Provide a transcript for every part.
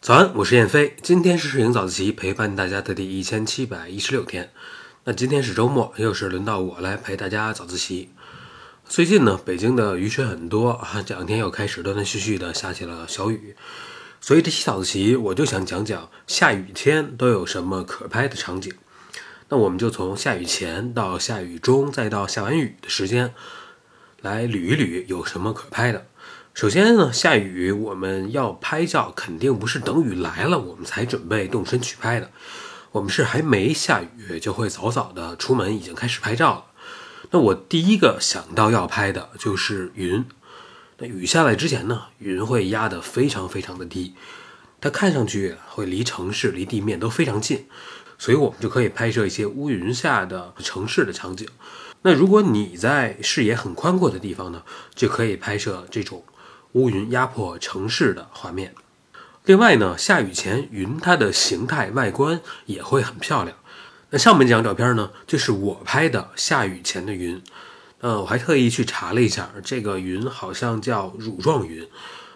早安，我是燕飞，今天是摄影早自习陪伴大家的第一千七百一十六天。那今天是周末，又是轮到我来陪大家早自习。最近呢，北京的雨水很多啊，这两天又开始断断续续的下起了小雨，所以这期早自习我就想讲讲下雨天都有什么可拍的场景。那我们就从下雨前到下雨中，再到下完雨的时间，来捋一捋有什么可拍的。首先呢，下雨我们要拍照，肯定不是等雨来了我们才准备动身去拍的。我们是还没下雨，就会早早的出门，已经开始拍照了。那我第一个想到要拍的就是云。那雨下来之前呢，云会压得非常非常的低，它看上去会离城市、离地面都非常近，所以我们就可以拍摄一些乌云下的城市的场景。那如果你在视野很宽阔的地方呢，就可以拍摄这种。乌云压迫城市的画面。另外呢，下雨前云它的形态外观也会很漂亮。那上面这张照片呢，就是我拍的下雨前的云。嗯，我还特意去查了一下，这个云好像叫乳状云，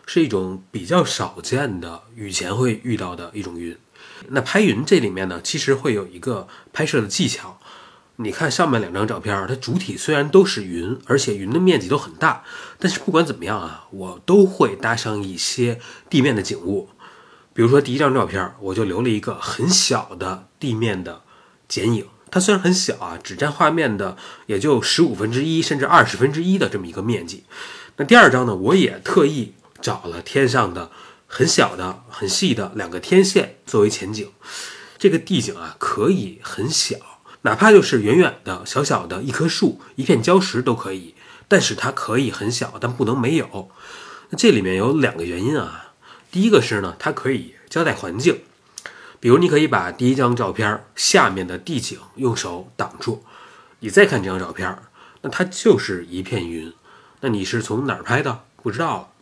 是一种比较少见的雨前会遇到的一种云。那拍云这里面呢，其实会有一个拍摄的技巧。你看上面两张照片，它主体虽然都是云，而且云的面积都很大，但是不管怎么样啊，我都会搭上一些地面的景物。比如说第一张照片，我就留了一个很小的地面的剪影，它虽然很小啊，只占画面的也就十五分之一甚至二十分之一的这么一个面积。那第二张呢，我也特意找了天上的很小的、很细的两个天线作为前景，这个地景啊可以很小。哪怕就是远远的、小小的一棵树、一片礁石都可以，但是它可以很小，但不能没有。那这里面有两个原因啊。第一个是呢，它可以交代环境，比如你可以把第一张照片下面的地景用手挡住，你再看这张照片，那它就是一片云。那你是从哪儿拍的？不知道。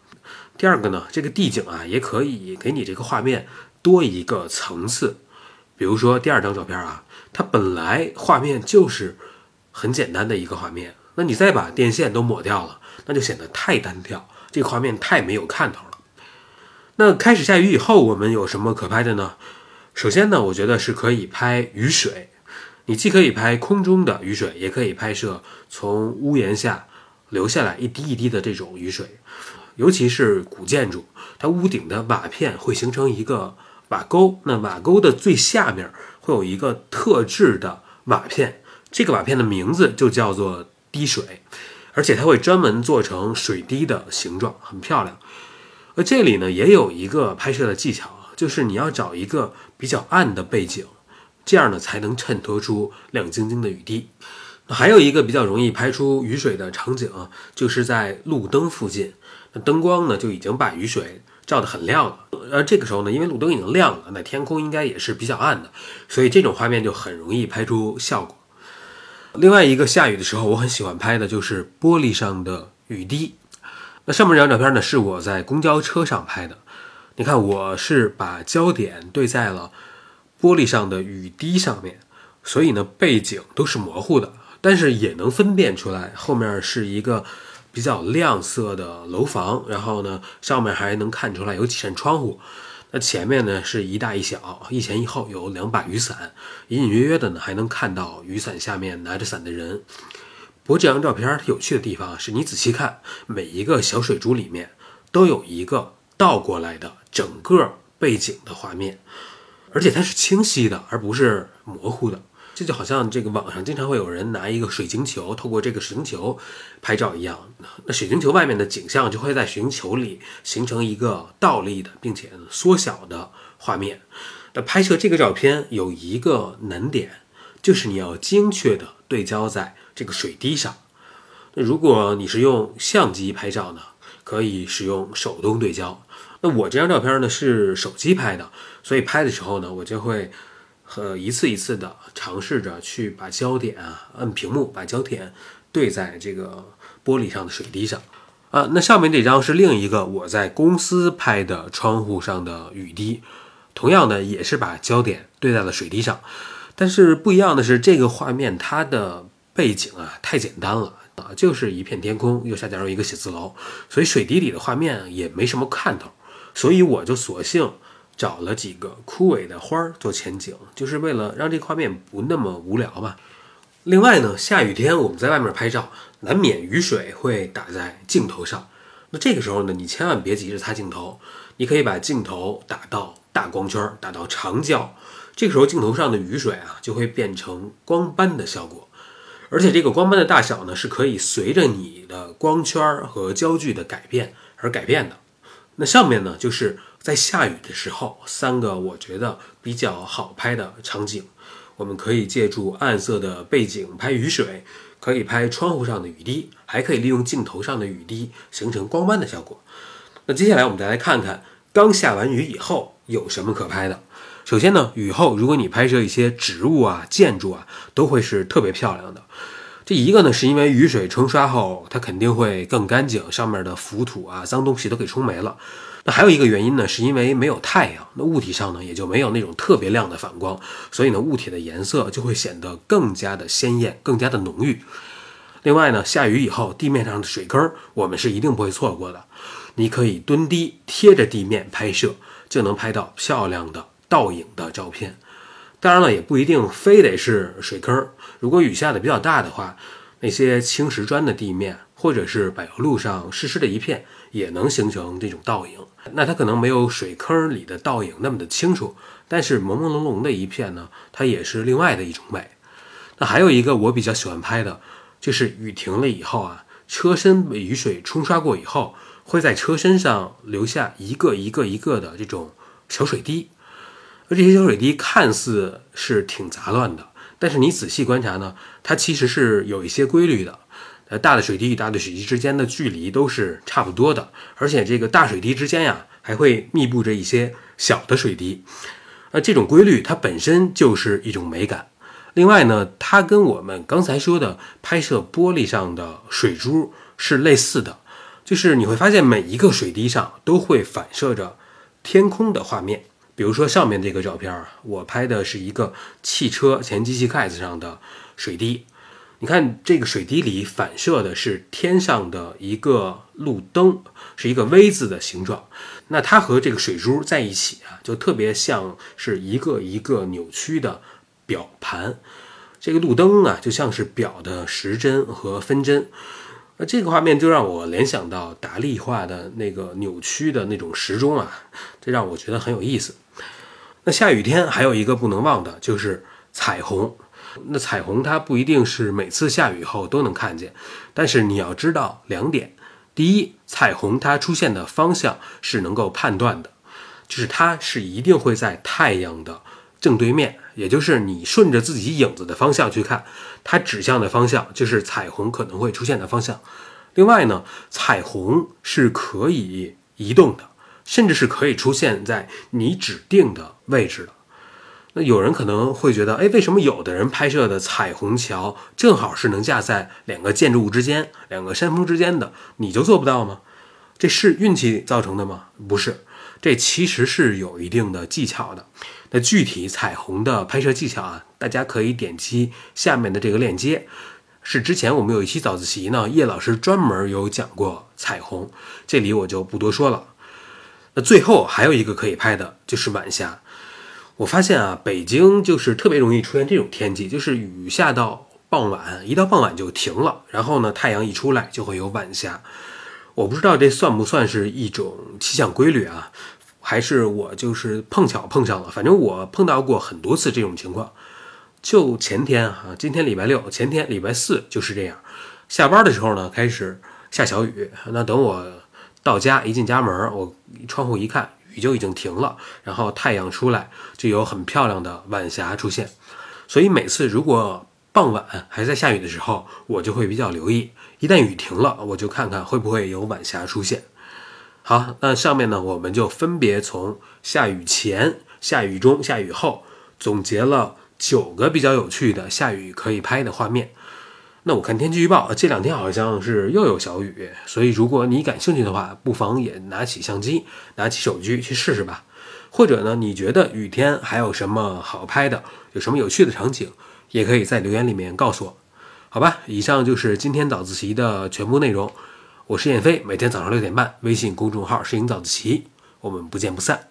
第二个呢，这个地景啊，也可以给你这个画面多一个层次。比如说第二张照片啊。它本来画面就是很简单的一个画面，那你再把电线都抹掉了，那就显得太单调，这个画面太没有看头了。那开始下雨以后，我们有什么可拍的呢？首先呢，我觉得是可以拍雨水，你既可以拍空中的雨水，也可以拍摄从屋檐下流下来一滴一滴的这种雨水，尤其是古建筑，它屋顶的瓦片会形成一个瓦沟，那瓦沟的最下面。会有一个特制的瓦片，这个瓦片的名字就叫做滴水，而且它会专门做成水滴的形状，很漂亮。而这里呢也有一个拍摄的技巧，就是你要找一个比较暗的背景，这样呢才能衬托出亮晶晶的雨滴。还有一个比较容易拍出雨水的场景，就是在路灯附近，那灯光呢就已经把雨水。照得很亮了，而这个时候呢，因为路灯已经亮了，那天空应该也是比较暗的，所以这种画面就很容易拍出效果。另外一个下雨的时候，我很喜欢拍的就是玻璃上的雨滴。那上面这张照片呢，是我在公交车上拍的。你看，我是把焦点对在了玻璃上的雨滴上面，所以呢，背景都是模糊的，但是也能分辨出来后面是一个。比较亮色的楼房，然后呢，上面还能看出来有几扇窗户。那前面呢是一大一小，一前一后有两把雨伞，隐隐约约的呢还能看到雨伞下面拿着伞的人。不过这张照片它有趣的地方是你仔细看，每一个小水珠里面都有一个倒过来的整个背景的画面，而且它是清晰的，而不是模糊的。这就好像这个网上经常会有人拿一个水晶球，透过这个水晶球拍照一样。那水晶球外面的景象就会在水晶球里形成一个倒立的并且缩小的画面。那拍摄这个照片有一个难点，就是你要精确的对焦在这个水滴上。那如果你是用相机拍照呢，可以使用手动对焦。那我这张照片呢是手机拍的，所以拍的时候呢，我就会。和一次一次的尝试着去把焦点啊，按屏幕把焦点对在这个玻璃上的水滴上啊。那上面这张是另一个我在公司拍的窗户上的雨滴，同样的也是把焦点对在了水滴上，但是不一样的是这个画面它的背景啊太简单了，啊，就是一片天空，右下角有一个写字楼，所以水滴里的画面也没什么看头，所以我就索性找了几个枯萎的花儿做前景，就是为了让这画面不那么无聊嘛。另外呢，下雨天我们在外面拍照，难免雨水会打在镜头上。那这个时候呢，你千万别急着擦镜头，你可以把镜头打到大光圈，打到长焦。这个时候镜头上的雨水啊，就会变成光斑的效果。而且这个光斑的大小呢，是可以随着你的光圈和焦距的改变而改变的。那上面呢，就是在下雨的时候，三个我觉得比较好拍的场景。我们可以借助暗色的背景拍雨水，可以拍窗户上的雨滴，还可以利用镜头上的雨滴形成光斑的效果。那接下来我们再来看看刚下完雨以后有什么可拍的。首先呢，雨后如果你拍摄一些植物啊、建筑啊，都会是特别漂亮的。这一个呢，是因为雨水冲刷后，它肯定会更干净，上面的浮土啊、脏东西都给冲没了。那还有一个原因呢，是因为没有太阳，那物体上呢也就没有那种特别亮的反光，所以呢物体的颜色就会显得更加的鲜艳，更加的浓郁。另外呢，下雨以后地面上的水坑，我们是一定不会错过的。你可以蹲低贴着地面拍摄，就能拍到漂亮的倒影的照片。当然了，也不一定非得是水坑，如果雨下的比较大的话，那些青石砖的地面，或者是柏油路上湿湿的一片。也能形成这种倒影，那它可能没有水坑里的倒影那么的清楚，但是朦朦胧胧的一片呢，它也是另外的一种美。那还有一个我比较喜欢拍的，就是雨停了以后啊，车身被雨水冲刷过以后，会在车身上留下一个一个一个的这种小水滴，而这些小水滴看似是挺杂乱的，但是你仔细观察呢，它其实是有一些规律的。呃，大的水滴与大的水滴之间的距离都是差不多的，而且这个大水滴之间呀，还会密布着一些小的水滴。呃，这种规律它本身就是一种美感。另外呢，它跟我们刚才说的拍摄玻璃上的水珠是类似的，就是你会发现每一个水滴上都会反射着天空的画面。比如说上面这个照片啊，我拍的是一个汽车前机器盖子上的水滴。你看这个水滴里反射的是天上的一个路灯，是一个 V 字的形状。那它和这个水珠在一起啊，就特别像是一个一个扭曲的表盘。这个路灯啊，就像是表的时针和分针。那这个画面就让我联想到达利画的那个扭曲的那种时钟啊，这让我觉得很有意思。那下雨天还有一个不能忘的就是彩虹。那彩虹它不一定是每次下雨后都能看见，但是你要知道两点：第一，彩虹它出现的方向是能够判断的，就是它是一定会在太阳的正对面，也就是你顺着自己影子的方向去看，它指向的方向就是彩虹可能会出现的方向。另外呢，彩虹是可以移动的，甚至是可以出现在你指定的位置的。那有人可能会觉得，哎，为什么有的人拍摄的彩虹桥正好是能架在两个建筑物之间、两个山峰之间的，你就做不到吗？这是运气造成的吗？不是，这其实是有一定的技巧的。那具体彩虹的拍摄技巧啊，大家可以点击下面的这个链接，是之前我们有一期早自习呢，叶老师专门有讲过彩虹，这里我就不多说了。那最后还有一个可以拍的就是晚霞。我发现啊，北京就是特别容易出现这种天气，就是雨下到傍晚，一到傍晚就停了，然后呢，太阳一出来就会有晚霞。我不知道这算不算是一种气象规律啊，还是我就是碰巧碰上了。反正我碰到过很多次这种情况。就前天啊，今天礼拜六，前天礼拜四就是这样。下班的时候呢，开始下小雨，那等我到家一进家门，我窗户一看。雨就已经停了，然后太阳出来，就有很漂亮的晚霞出现。所以每次如果傍晚还在下雨的时候，我就会比较留意。一旦雨停了，我就看看会不会有晚霞出现。好，那上面呢，我们就分别从下雨前、下雨中、下雨后总结了九个比较有趣的下雨可以拍的画面。那我看天气预报，这两天好像是又有小雨，所以如果你感兴趣的话，不妨也拿起相机，拿起手机去试试吧。或者呢，你觉得雨天还有什么好拍的，有什么有趣的场景，也可以在留言里面告诉我。好吧，以上就是今天早自习的全部内容。我是燕飞，每天早上六点半，微信公众号“摄影早自习”，我们不见不散。